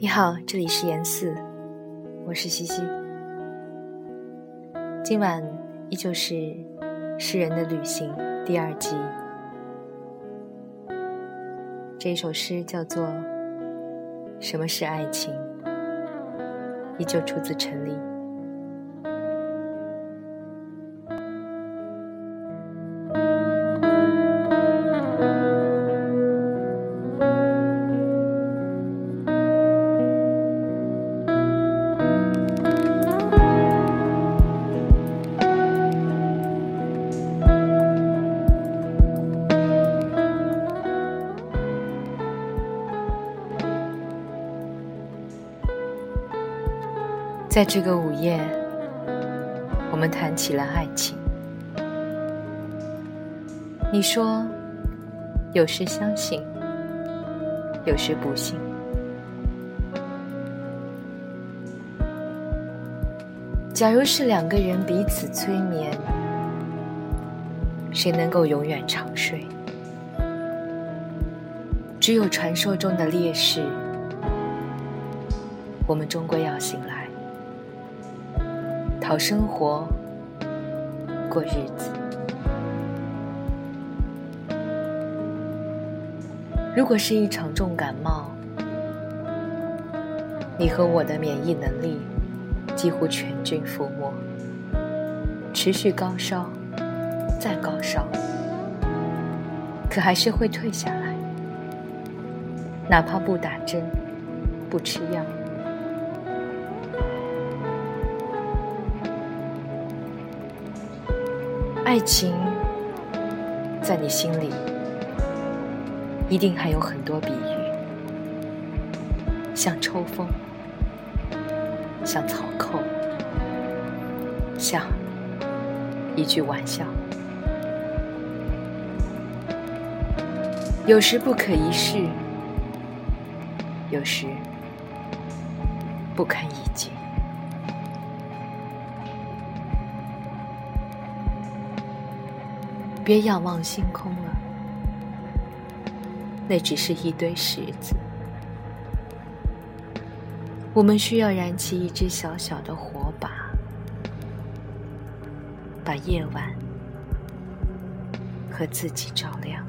你好，这里是严四，我是西西。今晚依旧是《诗人的旅行》第二集。这首诗叫做《什么是爱情》，依旧出自陈粒。在这个午夜，我们谈起了爱情。你说，有时相信，有时不信。假如是两个人彼此催眠，谁能够永远长睡？只有传说中的烈士，我们终归要醒来。讨生活，过日子。如果是一场重感冒，你和我的免疫能力几乎全军覆没，持续高烧，再高烧，可还是会退下来，哪怕不打针，不吃药。爱情，在你心里，一定还有很多比喻，像抽风，像草寇，像一句玩笑。有时不可一世，有时不堪一击。别仰望星空了，那只是一堆石子。我们需要燃起一支小小的火把，把夜晚和自己照亮。